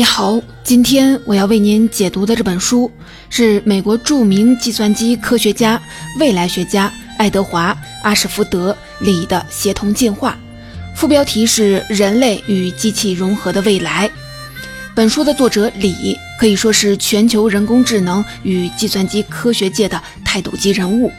你好，今天我要为您解读的这本书是美国著名计算机科学家、未来学家爱德华·阿什福德·李的《协同进化》，副标题是“人类与机器融合的未来”。本书的作者李可以说是全球人工智能与计算机科学界的泰斗级人物。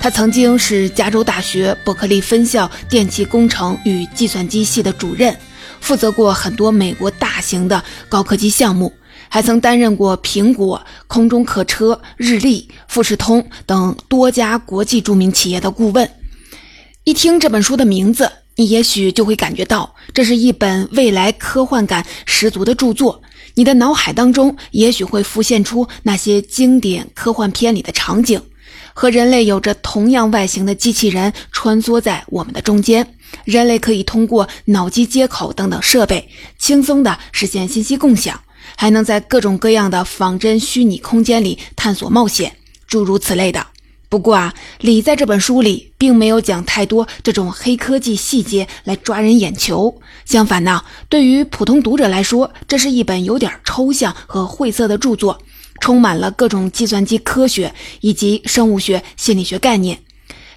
他曾经是加州大学伯克利分校电气工程与计算机系的主任。负责过很多美国大大型的高科技项目，还曾担任过苹果、空中客车、日立、富士通等多家国际著名企业的顾问。一听这本书的名字，你也许就会感觉到这是一本未来科幻感十足的著作。你的脑海当中也许会浮现出那些经典科幻片里的场景。和人类有着同样外形的机器人穿梭在我们的中间，人类可以通过脑机接口等等设备轻松地实现信息共享，还能在各种各样的仿真虚拟空间里探索冒险，诸如此类的。不过啊，李在这本书里并没有讲太多这种黑科技细节来抓人眼球，相反呢，对于普通读者来说，这是一本有点抽象和晦涩的著作。充满了各种计算机科学以及生物学、心理学概念。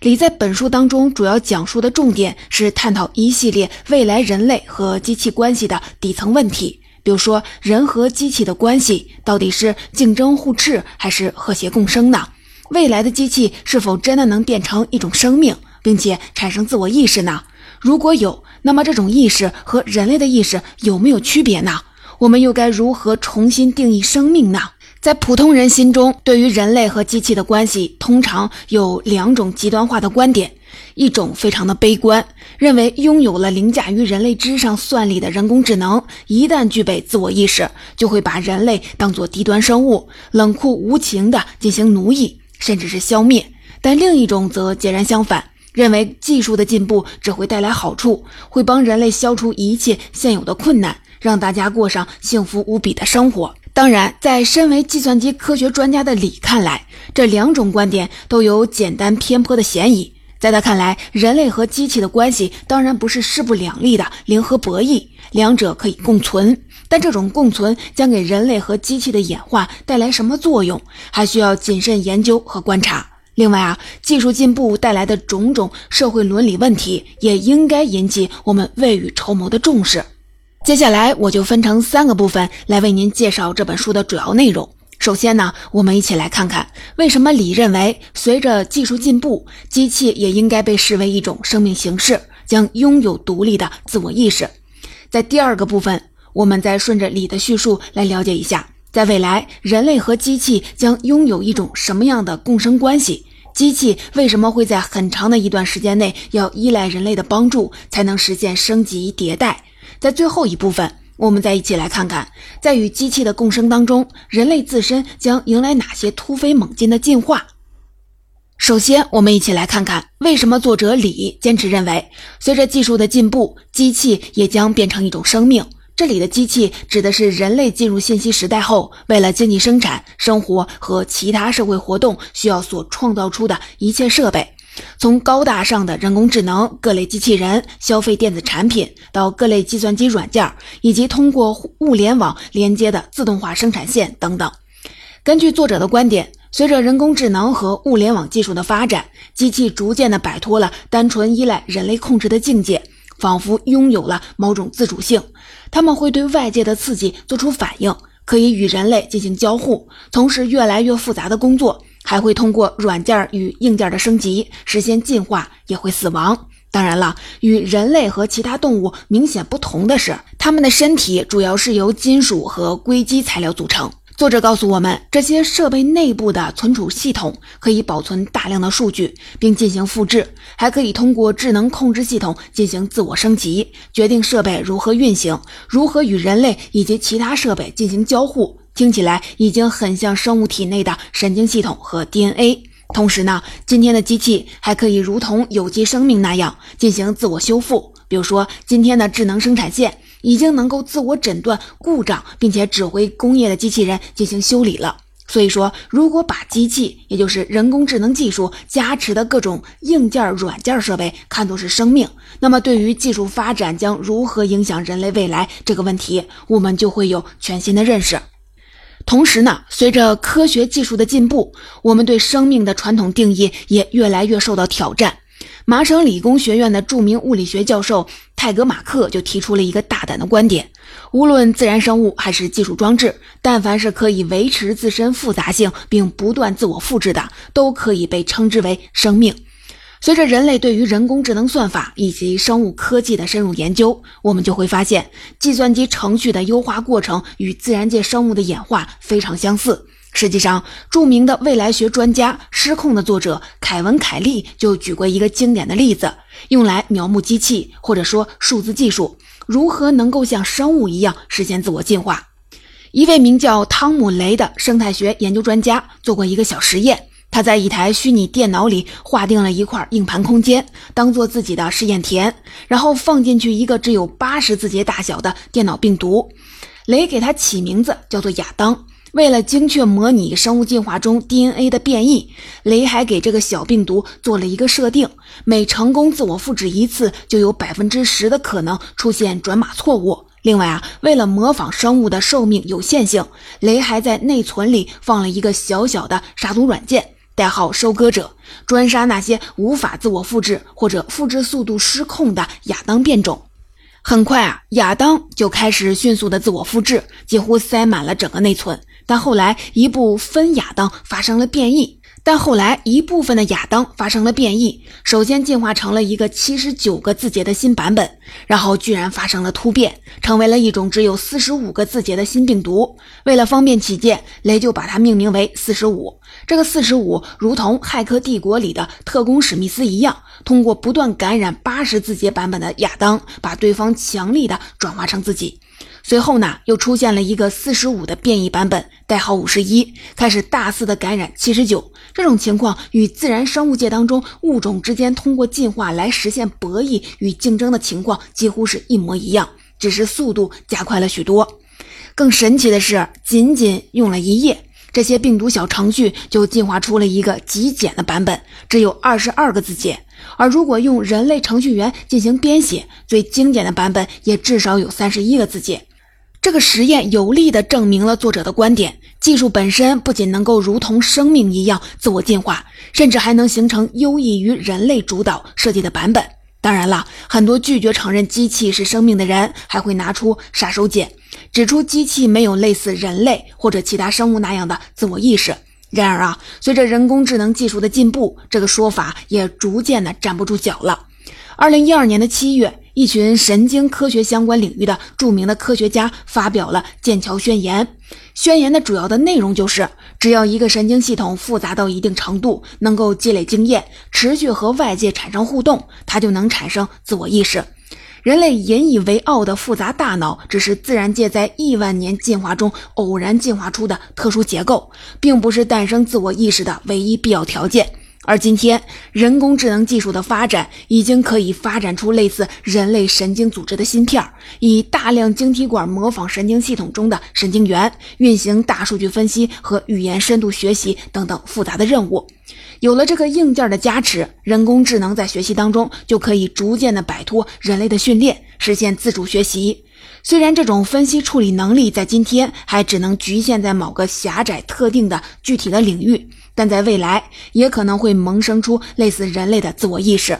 李在本书当中主要讲述的重点是探讨一系列未来人类和机器关系的底层问题，比如说人和机器的关系到底是竞争互斥还是和谐共生呢？未来的机器是否真的能变成一种生命，并且产生自我意识呢？如果有，那么这种意识和人类的意识有没有区别呢？我们又该如何重新定义生命呢？在普通人心中，对于人类和机器的关系，通常有两种极端化的观点：一种非常的悲观，认为拥有了凌驾于人类之上算力的人工智能，一旦具备自我意识，就会把人类当作低端生物，冷酷无情地进行奴役，甚至是消灭；但另一种则截然相反，认为技术的进步只会带来好处，会帮人类消除一切现有的困难，让大家过上幸福无比的生活。当然，在身为计算机科学专家的李看来，这两种观点都有简单偏颇的嫌疑。在他看来，人类和机器的关系当然不是势不两立的零和博弈，两者可以共存。但这种共存将给人类和机器的演化带来什么作用，还需要谨慎研究和观察。另外啊，技术进步带来的种种社会伦理问题，也应该引起我们未雨绸缪的重视。接下来我就分成三个部分来为您介绍这本书的主要内容。首先呢，我们一起来看看为什么李认为，随着技术进步，机器也应该被视为一种生命形式，将拥有独立的自我意识。在第二个部分，我们再顺着李的叙述来了解一下，在未来，人类和机器将拥有一种什么样的共生关系？机器为什么会在很长的一段时间内要依赖人类的帮助，才能实现升级迭代？在最后一部分，我们再一起来看看，在与机器的共生当中，人类自身将迎来哪些突飞猛进的进化。首先，我们一起来看看为什么作者李坚持认为，随着技术的进步，机器也将变成一种生命。这里的机器指的是人类进入信息时代后，为了经济生产、生活和其他社会活动需要所创造出的一切设备。从高大上的人工智能、各类机器人、消费电子产品，到各类计算机软件，以及通过物联网连接的自动化生产线等等。根据作者的观点，随着人工智能和物联网技术的发展，机器逐渐的摆脱了单纯依赖人类控制的境界，仿佛拥有了某种自主性。他们会对外界的刺激做出反应，可以与人类进行交互，从事越来越复杂的工作。还会通过软件与硬件的升级实现进化，也会死亡。当然了，与人类和其他动物明显不同的是，它们的身体主要是由金属和硅基材料组成。作者告诉我们，这些设备内部的存储系统可以保存大量的数据，并进行复制，还可以通过智能控制系统进行自我升级，决定设备如何运行，如何与人类以及其他设备进行交互。听起来已经很像生物体内的神经系统和 DNA。同时呢，今天的机器还可以如同有机生命那样进行自我修复。比如说，今天的智能生产线已经能够自我诊断故障，并且指挥工业的机器人进行修理了。所以说，如果把机器，也就是人工智能技术加持的各种硬件、软件设备看作是生命，那么对于技术发展将如何影响人类未来这个问题，我们就会有全新的认识。同时呢，随着科学技术的进步，我们对生命的传统定义也越来越受到挑战。麻省理工学院的著名物理学教授泰格马克就提出了一个大胆的观点：无论自然生物还是技术装置，但凡是可以维持自身复杂性并不断自我复制的，都可以被称之为生命。随着人类对于人工智能算法以及生物科技的深入研究，我们就会发现，计算机程序的优化过程与自然界生物的演化非常相似。实际上，著名的未来学专家《失控》的作者凯文·凯利就举过一个经典的例子，用来描摹机器或者说数字技术如何能够像生物一样实现自我进化。一位名叫汤姆·雷的生态学研究专家做过一个小实验，他在一台虚拟电脑里划定了一块硬盘空间，当做自己的试验田，然后放进去一个只有八十字节大小的电脑病毒。雷给它起名字叫做亚当。为了精确模拟生物进化中 DNA 的变异，雷还给这个小病毒做了一个设定：每成功自我复制一次，就有百分之十的可能出现转码错误。另外啊，为了模仿生物的寿命有限性，雷还在内存里放了一个小小的杀毒软件，代号“收割者”，专杀那些无法自我复制或者复制速度失控的亚当变种。很快啊，亚当就开始迅速的自我复制，几乎塞满了整个内存。但后来，一部分亚当发生了变异。但后来，一部分的亚当发生了变异，首先进化成了一个七十九个字节的新版本，然后居然发生了突变，成为了一种只有四十五个字节的新病毒。为了方便起见，雷就把它命名为四十五。这个四十五，如同《骇客帝国》里的特工史密斯一样，通过不断感染八十字节版本的亚当，把对方强力的转化成自己。随后呢，又出现了一个四十五的变异版本，代号五十一，开始大肆的感染七十九。这种情况与自然生物界当中物种之间通过进化来实现博弈与竞争的情况几乎是一模一样，只是速度加快了许多。更神奇的是，仅仅用了一夜，这些病毒小程序就进化出了一个极简的版本，只有二十二个字节。而如果用人类程序员进行编写，最精简的版本也至少有三十一个字节。这个实验有力地证明了作者的观点：技术本身不仅能够如同生命一样自我进化，甚至还能形成优异于人类主导设计的版本。当然了，很多拒绝承认机器是生命的人还会拿出杀手锏，指出机器没有类似人类或者其他生物那样的自我意识。然而啊，随着人工智能技术的进步，这个说法也逐渐的站不住脚了。二零一二年的七月。一群神经科学相关领域的著名的科学家发表了剑桥宣言。宣言的主要的内容就是，只要一个神经系统复杂到一定程度，能够积累经验，持续和外界产生互动，它就能产生自我意识。人类引以为傲的复杂大脑，只是自然界在亿万年进化中偶然进化出的特殊结构，并不是诞生自我意识的唯一必要条件。而今天，人工智能技术的发展已经可以发展出类似人类神经组织的芯片，以大量晶体管模仿神经系统中的神经元，运行大数据分析和语言深度学习等等复杂的任务。有了这个硬件的加持，人工智能在学习当中就可以逐渐的摆脱人类的训练，实现自主学习。虽然这种分析处理能力在今天还只能局限在某个狭窄特定的具体的领域。但在未来，也可能会萌生出类似人类的自我意识。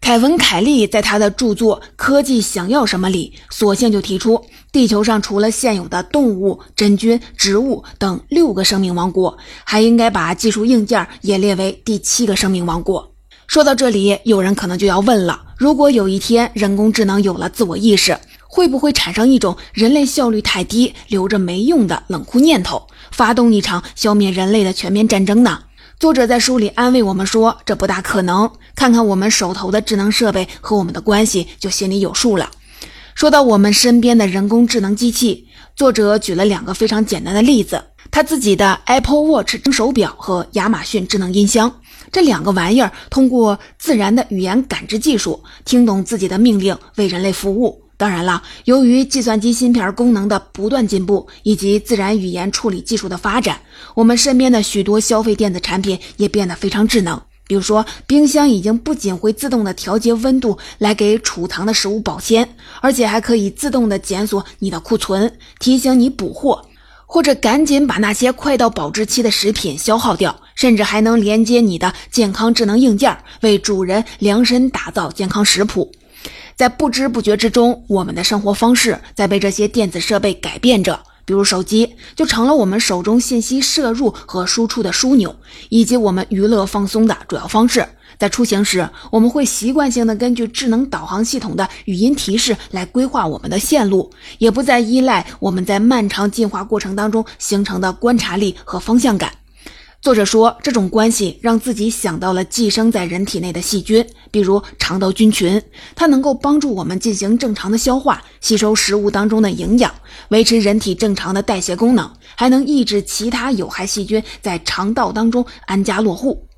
凯文·凯利在他的著作《科技想要什么》里，索性就提出，地球上除了现有的动物、真菌、植物等六个生命王国，还应该把技术硬件也列为第七个生命王国。说到这里，有人可能就要问了：如果有一天人工智能有了自我意识，会不会产生一种人类效率太低、留着没用的冷酷念头？发动一场消灭人类的全面战争呢？作者在书里安慰我们说，这不大可能。看看我们手头的智能设备和我们的关系，就心里有数了。说到我们身边的人工智能机器，作者举了两个非常简单的例子：他自己的 Apple Watch 手表和亚马逊智能音箱。这两个玩意儿通过自然的语言感知技术，听懂自己的命令，为人类服务。当然了，由于计算机芯片功能的不断进步，以及自然语言处理技术的发展，我们身边的许多消费电子产品也变得非常智能。比如说，冰箱已经不仅会自动的调节温度来给储藏的食物保鲜，而且还可以自动的检索你的库存，提醒你补货，或者赶紧把那些快到保质期的食品消耗掉，甚至还能连接你的健康智能硬件，为主人量身打造健康食谱。在不知不觉之中，我们的生活方式在被这些电子设备改变着。比如手机就成了我们手中信息摄入和输出的枢纽，以及我们娱乐放松的主要方式。在出行时，我们会习惯性的根据智能导航系统的语音提示来规划我们的线路，也不再依赖我们在漫长进化过程当中形成的观察力和方向感。作者说，这种关系让自己想到了寄生在人体内的细菌，比如肠道菌群，它能够帮助我们进行正常的消化，吸收食物当中的营养，维持人体正常的代谢功能，还能抑制其他有害细菌在肠道当中安家落户。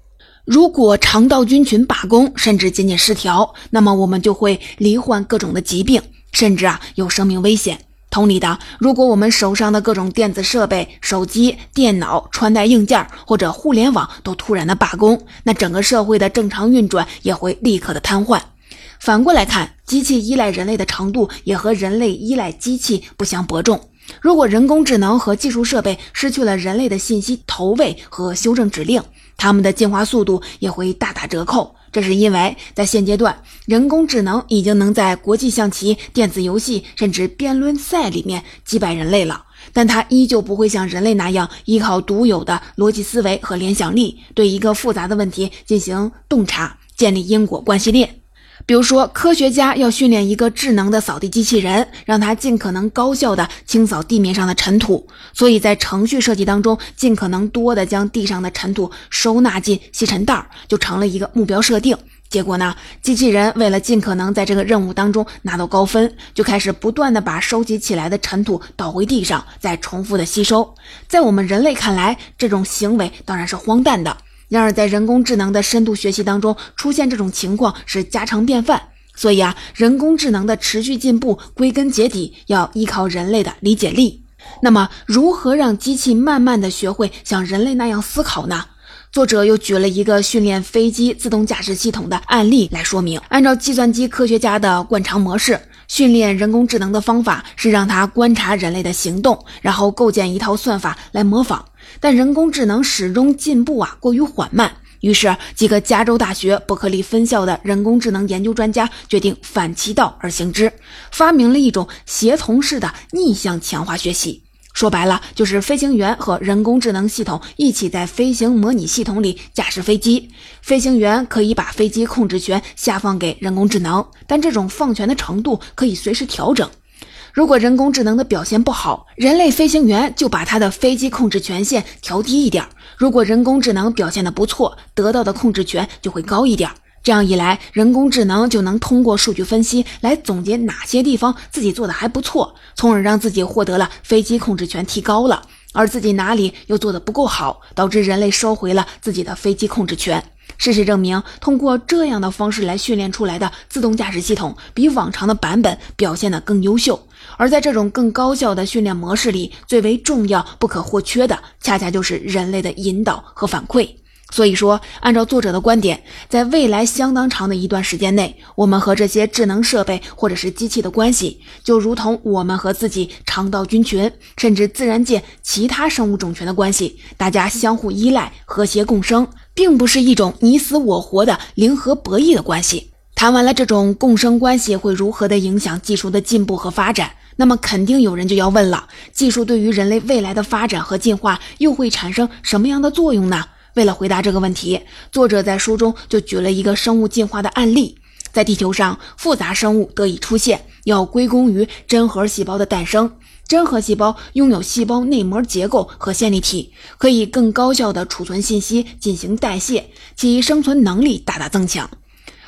如果肠道菌群罢工，甚至仅仅失调，那么我们就会罹患各种的疾病，甚至啊有生命危险。同理的，如果我们手上的各种电子设备、手机、电脑、穿戴硬件或者互联网都突然的罢工，那整个社会的正常运转也会立刻的瘫痪。反过来看，机器依赖人类的程度也和人类依赖机器不相伯仲。如果人工智能和技术设备失去了人类的信息投喂和修正指令，它们的进化速度也会大打折扣。这是因为，在现阶段，人工智能已经能在国际象棋、电子游戏甚至辩论赛里面击败人类了，但它依旧不会像人类那样依靠独有的逻辑思维和联想力，对一个复杂的问题进行洞察，建立因果关系链。比如说，科学家要训练一个智能的扫地机器人，让它尽可能高效地清扫地面上的尘土，所以在程序设计当中，尽可能多地将地上的尘土收纳进吸尘袋，就成了一个目标设定。结果呢，机器人为了尽可能在这个任务当中拿到高分，就开始不断地把收集起来的尘土倒回地上，再重复的吸收。在我们人类看来，这种行为当然是荒诞的。然而，在人工智能的深度学习当中，出现这种情况是家常便饭。所以啊，人工智能的持续进步，归根结底要依靠人类的理解力。那么，如何让机器慢慢的学会像人类那样思考呢？作者又举了一个训练飞机自动驾驶系统的案例来说明。按照计算机科学家的惯常模式，训练人工智能的方法是让它观察人类的行动，然后构建一套算法来模仿。但人工智能始终进步啊过于缓慢，于是几个加州大学伯克利分校的人工智能研究专家决定反其道而行之，发明了一种协同式的逆向强化学习。说白了，就是飞行员和人工智能系统一起在飞行模拟系统里驾驶飞机，飞行员可以把飞机控制权下放给人工智能，但这种放权的程度可以随时调整。如果人工智能的表现不好，人类飞行员就把他的飞机控制权限调低一点；如果人工智能表现的不错，得到的控制权就会高一点。这样一来，人工智能就能通过数据分析来总结哪些地方自己做的还不错，从而让自己获得了飞机控制权提高了，而自己哪里又做的不够好，导致人类收回了自己的飞机控制权。事实证明，通过这样的方式来训练出来的自动驾驶系统，比往常的版本表现得更优秀。而在这种更高效的训练模式里，最为重要、不可或缺的，恰恰就是人类的引导和反馈。所以说，按照作者的观点，在未来相当长的一段时间内，我们和这些智能设备或者是机器的关系，就如同我们和自己肠道菌群，甚至自然界其他生物种群的关系，大家相互依赖、和谐共生。并不是一种你死我活的零和博弈的关系。谈完了这种共生关系会如何的影响技术的进步和发展，那么肯定有人就要问了：技术对于人类未来的发展和进化又会产生什么样的作用呢？为了回答这个问题，作者在书中就举了一个生物进化的案例：在地球上，复杂生物得以出现，要归功于真核细胞的诞生。真核细胞拥有细胞内膜结构和线粒体，可以更高效地储存信息，进行代谢，其生存能力大大增强。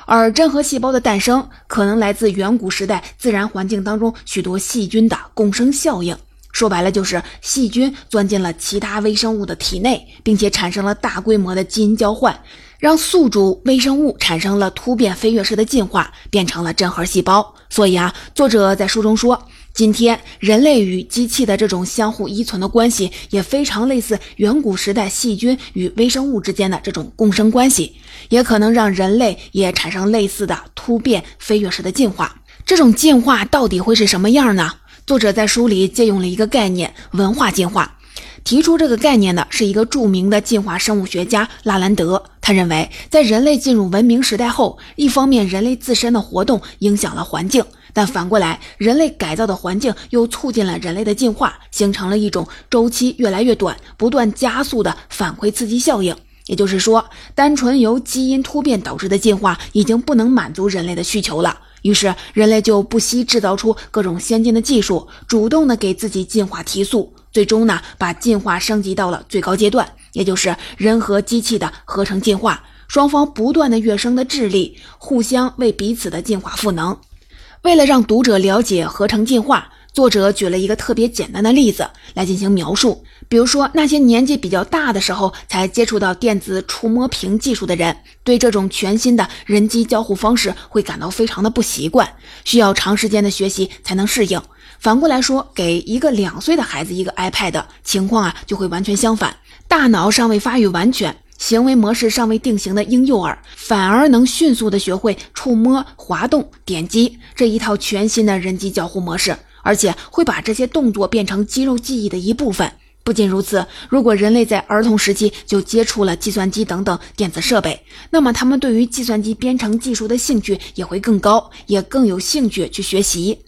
而真核细胞的诞生可能来自远古时代自然环境当中许多细菌的共生效应。说白了，就是细菌钻进了其他微生物的体内，并且产生了大规模的基因交换。让宿主微生物产生了突变飞跃式的进化，变成了真核细胞。所以啊，作者在书中说，今天人类与机器的这种相互依存的关系，也非常类似远古时代细菌与微生物之间的这种共生关系，也可能让人类也产生类似的突变飞跃式的进化。这种进化到底会是什么样呢？作者在书里借用了一个概念——文化进化。提出这个概念的是一个著名的进化生物学家拉兰德。他认为，在人类进入文明时代后，一方面人类自身的活动影响了环境，但反过来，人类改造的环境又促进了人类的进化，形成了一种周期越来越短、不断加速的反馈刺激效应。也就是说，单纯由基因突变导致的进化已经不能满足人类的需求了。于是，人类就不惜制造出各种先进的技术，主动的给自己进化提速。最终呢，把进化升级到了最高阶段，也就是人和机器的合成进化，双方不断的跃升的智力，互相为彼此的进化赋能。为了让读者了解合成进化，作者举了一个特别简单的例子来进行描述。比如说，那些年纪比较大的时候才接触到电子触摸屏技术的人，对这种全新的人机交互方式会感到非常的不习惯，需要长时间的学习才能适应。反过来说，给一个两岁的孩子一个 iPad，情况啊就会完全相反。大脑尚未发育完全，行为模式尚未定型的婴幼儿，反而能迅速的学会触摸、滑动、点击这一套全新的人机交互模式，而且会把这些动作变成肌肉记忆的一部分。不仅如此，如果人类在儿童时期就接触了计算机等等电子设备，那么他们对于计算机编程技术的兴趣也会更高，也更有兴趣去学习。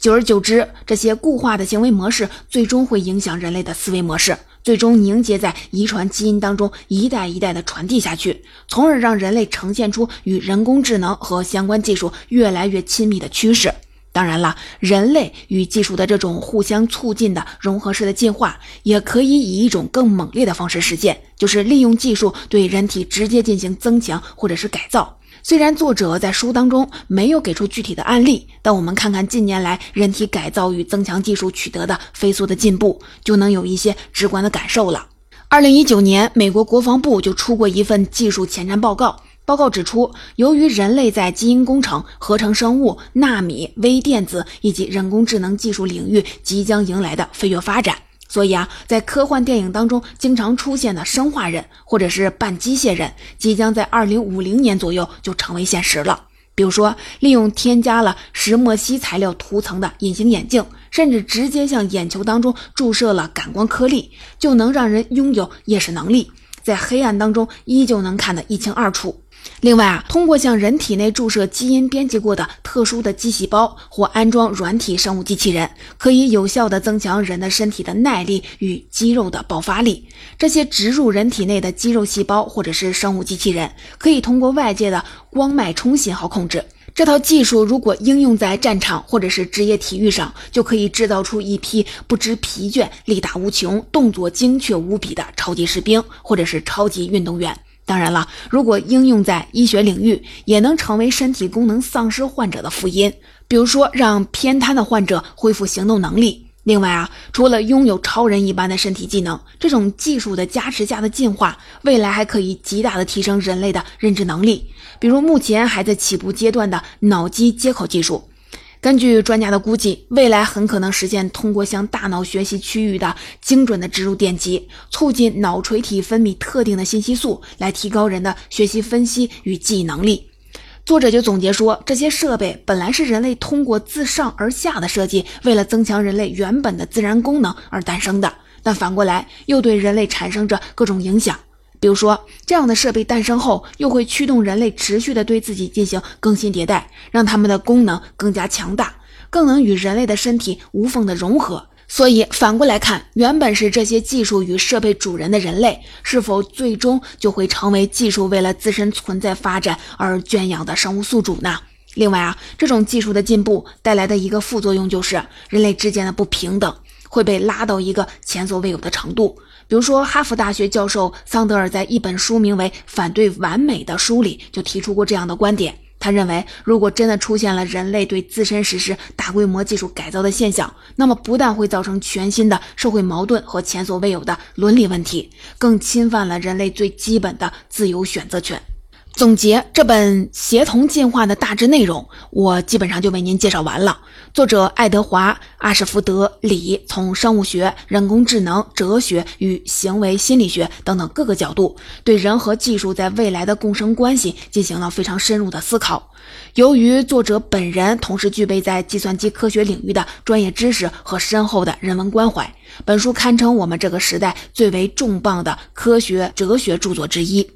久而久之，这些固化的行为模式最终会影响人类的思维模式，最终凝结在遗传基因当中，一代一代的传递下去，从而让人类呈现出与人工智能和相关技术越来越亲密的趋势。当然了，人类与技术的这种互相促进的融合式的进化，也可以以一种更猛烈的方式实现，就是利用技术对人体直接进行增强或者是改造。虽然作者在书当中没有给出具体的案例，但我们看看近年来人体改造与增强技术取得的飞速的进步，就能有一些直观的感受了。二零一九年，美国国防部就出过一份技术前瞻报告，报告指出，由于人类在基因工程、合成生物、纳米、微电子以及人工智能技术领域即将迎来的飞跃发展。所以啊，在科幻电影当中经常出现的生化人或者是半机械人，即将在二零五零年左右就成为现实了。比如说，利用添加了石墨烯材料涂层的隐形眼镜，甚至直接向眼球当中注射了感光颗粒，就能让人拥有夜视能力，在黑暗当中依旧能看得一清二楚。另外啊，通过向人体内注射基因编辑过的特殊的肌细胞，或安装软体生物机器人，可以有效的增强人的身体的耐力与肌肉的爆发力。这些植入人体内的肌肉细胞或者是生物机器人，可以通过外界的光脉冲信号控制。这套技术如果应用在战场或者是职业体育上，就可以制造出一批不知疲倦、力大无穷、动作精确无比的超级士兵，或者是超级运动员。当然了，如果应用在医学领域，也能成为身体功能丧失患者的福音。比如说，让偏瘫的患者恢复行动能力。另外啊，除了拥有超人一般的身体技能，这种技术的加持下的进化，未来还可以极大的提升人类的认知能力。比如目前还在起步阶段的脑机接口技术。根据专家的估计，未来很可能实现通过向大脑学习区域的精准的植入电极，促进脑垂体分泌特定的信息素，来提高人的学习分析与记忆能力。作者就总结说，这些设备本来是人类通过自上而下的设计，为了增强人类原本的自然功能而诞生的，但反过来又对人类产生着各种影响。比如说，这样的设备诞生后，又会驱动人类持续的对自己进行更新迭代，让他们的功能更加强大，更能与人类的身体无缝的融合。所以反过来看，原本是这些技术与设备主人的人类，是否最终就会成为技术为了自身存在发展而圈养的生物宿主呢？另外啊，这种技术的进步带来的一个副作用就是，人类之间的不平等会被拉到一个前所未有的程度。比如说，哈佛大学教授桑德尔在一本书名为《反对完美》的书里就提出过这样的观点。他认为，如果真的出现了人类对自身实施大规模技术改造的现象，那么不但会造成全新的社会矛盾和前所未有的伦理问题，更侵犯了人类最基本的自由选择权。总结这本协同进化的大致内容，我基本上就为您介绍完了。作者爱德华·阿什福德·里从生物学、人工智能、哲学与行为心理学等等各个角度，对人和技术在未来的共生关系进行了非常深入的思考。由于作者本人同时具备在计算机科学领域的专业知识和深厚的人文关怀，本书堪称我们这个时代最为重磅的科学哲学著作之一。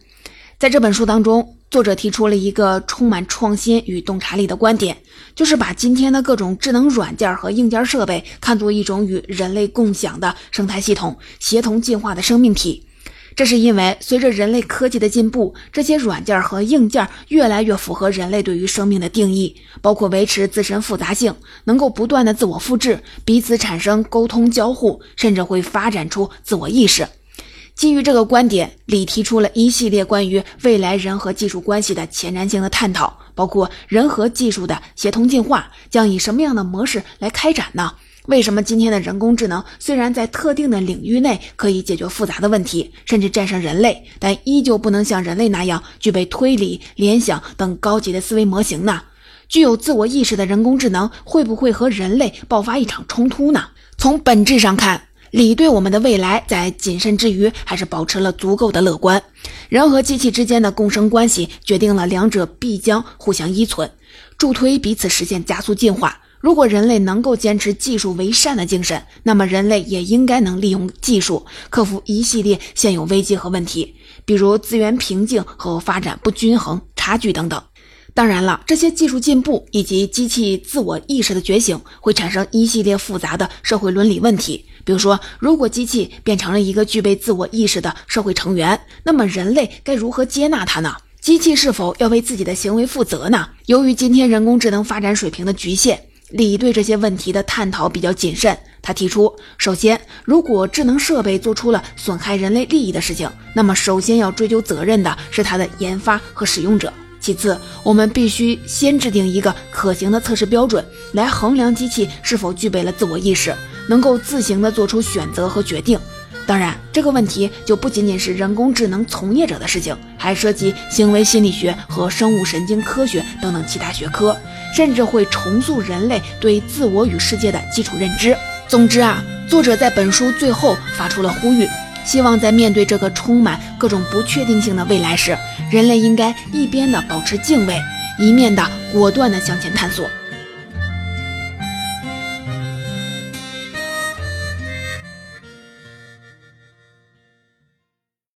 在这本书当中，作者提出了一个充满创新与洞察力的观点，就是把今天的各种智能软件和硬件设备看作一种与人类共享的生态系统，协同进化的生命体。这是因为随着人类科技的进步，这些软件和硬件越来越符合人类对于生命的定义，包括维持自身复杂性，能够不断的自我复制，彼此产生沟通交互，甚至会发展出自我意识。基于这个观点，李提出了一系列关于未来人和技术关系的前瞻性的探讨，包括人和技术的协同进化将以什么样的模式来开展呢？为什么今天的人工智能虽然在特定的领域内可以解决复杂的问题，甚至战胜人类，但依旧不能像人类那样具备推理、联想等高级的思维模型呢？具有自我意识的人工智能会不会和人类爆发一场冲突呢？从本质上看。李对我们的未来在谨慎之余，还是保持了足够的乐观。人和机器之间的共生关系，决定了两者必将互相依存，助推彼此实现加速进化。如果人类能够坚持技术为善的精神，那么人类也应该能利用技术克服一系列现有危机和问题，比如资源瓶颈和发展不均衡、差距等等。当然了，这些技术进步以及机器自我意识的觉醒，会产生一系列复杂的社会伦理问题。比如说，如果机器变成了一个具备自我意识的社会成员，那么人类该如何接纳它呢？机器是否要为自己的行为负责呢？由于今天人工智能发展水平的局限，李对这些问题的探讨比较谨慎。他提出，首先，如果智能设备做出了损害人类利益的事情，那么首先要追究责任的是它的研发和使用者。其次，我们必须先制定一个可行的测试标准，来衡量机器是否具备了自我意识，能够自行的做出选择和决定。当然，这个问题就不仅仅是人工智能从业者的事情，还涉及行为心理学和生物神经科学等等其他学科，甚至会重塑人类对自我与世界的基础认知。总之啊，作者在本书最后发出了呼吁。希望在面对这个充满各种不确定性的未来时，人类应该一边的保持敬畏，一面的果断的向前探索。